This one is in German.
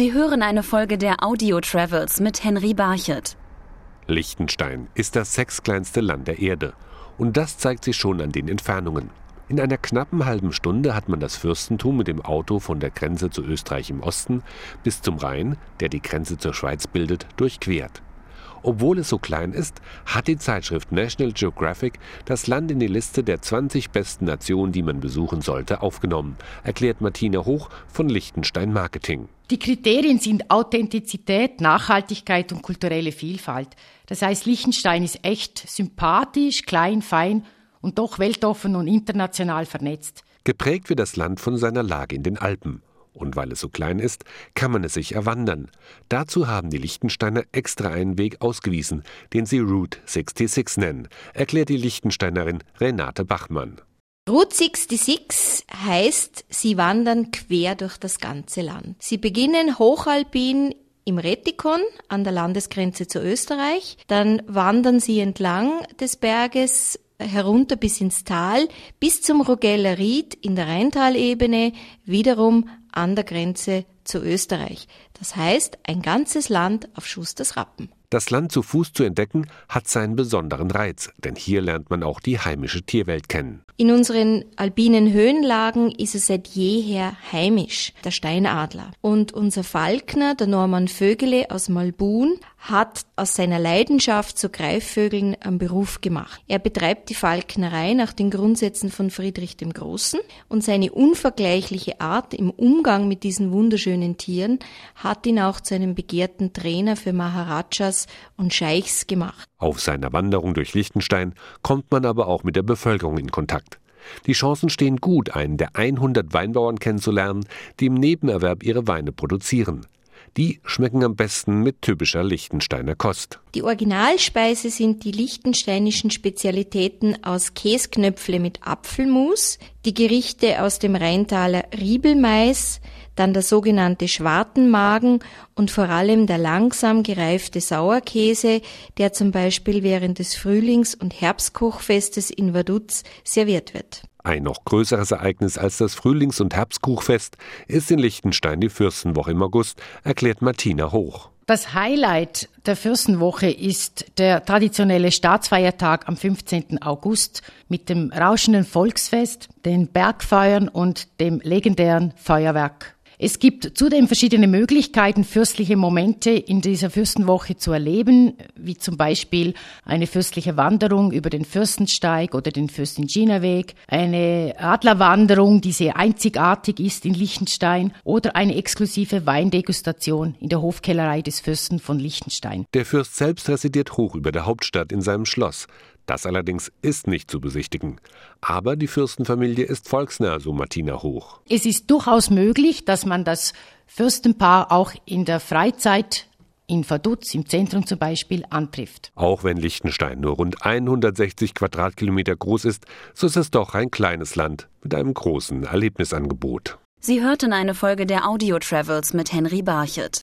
Sie hören eine Folge der Audio Travels mit Henry Barchet. Liechtenstein ist das sechstkleinste Land der Erde. Und das zeigt sich schon an den Entfernungen. In einer knappen halben Stunde hat man das Fürstentum mit dem Auto von der Grenze zu Österreich im Osten bis zum Rhein, der die Grenze zur Schweiz bildet, durchquert. Obwohl es so klein ist, hat die Zeitschrift National Geographic das Land in die Liste der 20 besten Nationen, die man besuchen sollte, aufgenommen, erklärt Martina Hoch von Liechtenstein Marketing. Die Kriterien sind Authentizität, Nachhaltigkeit und kulturelle Vielfalt. Das heißt, Liechtenstein ist echt sympathisch, klein, fein und doch weltoffen und international vernetzt. Geprägt wird das Land von seiner Lage in den Alpen. Und weil es so klein ist, kann man es sich erwandern. Dazu haben die Liechtensteiner extra einen Weg ausgewiesen, den sie Route 66 nennen, erklärt die Liechtensteinerin Renate Bachmann. Route 66 heißt, sie wandern quer durch das ganze Land. Sie beginnen hochalpin im Retikon an der Landesgrenze zu Österreich, dann wandern sie entlang des Berges herunter bis ins Tal, bis zum Rogeller Ried in der Rheintalebene, wiederum an der Grenze zu Österreich. Das heißt, ein ganzes Land auf Schusters Rappen. Das Land zu Fuß zu entdecken, hat seinen besonderen Reiz, denn hier lernt man auch die heimische Tierwelt kennen. In unseren alpinen Höhenlagen ist es seit jeher heimisch, der Steinadler. Und unser Falkner, der Norman Vögele aus Malbun, hat aus seiner Leidenschaft zu Greifvögeln einen Beruf gemacht. Er betreibt die Falknerei nach den Grundsätzen von Friedrich dem Großen und seine unvergleichliche Art im Umgang mit diesen wunderschönen Tieren hat ihn auch zu einem begehrten Trainer für Maharajas und Scheichs gemacht. Auf seiner Wanderung durch Liechtenstein kommt man aber auch mit der Bevölkerung in Kontakt. Die Chancen stehen gut, einen der 100 Weinbauern kennenzulernen, die im Nebenerwerb ihre Weine produzieren. Die schmecken am besten mit typischer Liechtensteiner Kost. Die Originalspeise sind die liechtensteinischen Spezialitäten aus Käsknöpfle mit Apfelmus, die Gerichte aus dem Rheintaler Riebelmais, dann der sogenannte Schwartenmagen und vor allem der langsam gereifte Sauerkäse, der zum Beispiel während des Frühlings- und Herbstkochfestes in Vaduz serviert wird. Ein noch größeres Ereignis als das Frühlings- und Herbstkuchfest ist in Liechtenstein die Fürstenwoche im August, erklärt Martina Hoch. Das Highlight der Fürstenwoche ist der traditionelle Staatsfeiertag am 15. August mit dem rauschenden Volksfest, den Bergfeuern und dem legendären Feuerwerk es gibt zudem verschiedene Möglichkeiten, fürstliche Momente in dieser Fürstenwoche zu erleben, wie zum Beispiel eine fürstliche Wanderung über den Fürstensteig oder den Fürstin-Gina-Weg, eine Adlerwanderung, die sehr einzigartig ist in Liechtenstein, oder eine exklusive Weindegustation in der Hofkellerei des Fürsten von Liechtenstein. Der Fürst selbst residiert hoch über der Hauptstadt in seinem Schloss. Das allerdings ist nicht zu besichtigen. Aber die Fürstenfamilie ist volksnah, so Martina Hoch. Es ist durchaus möglich, dass man das Fürstenpaar auch in der Freizeit in Vaduz im Zentrum zum Beispiel antrifft. Auch wenn Liechtenstein nur rund 160 Quadratkilometer groß ist, so ist es doch ein kleines Land mit einem großen Erlebnisangebot. Sie hörten eine Folge der Audio Travels mit Henry Barchet.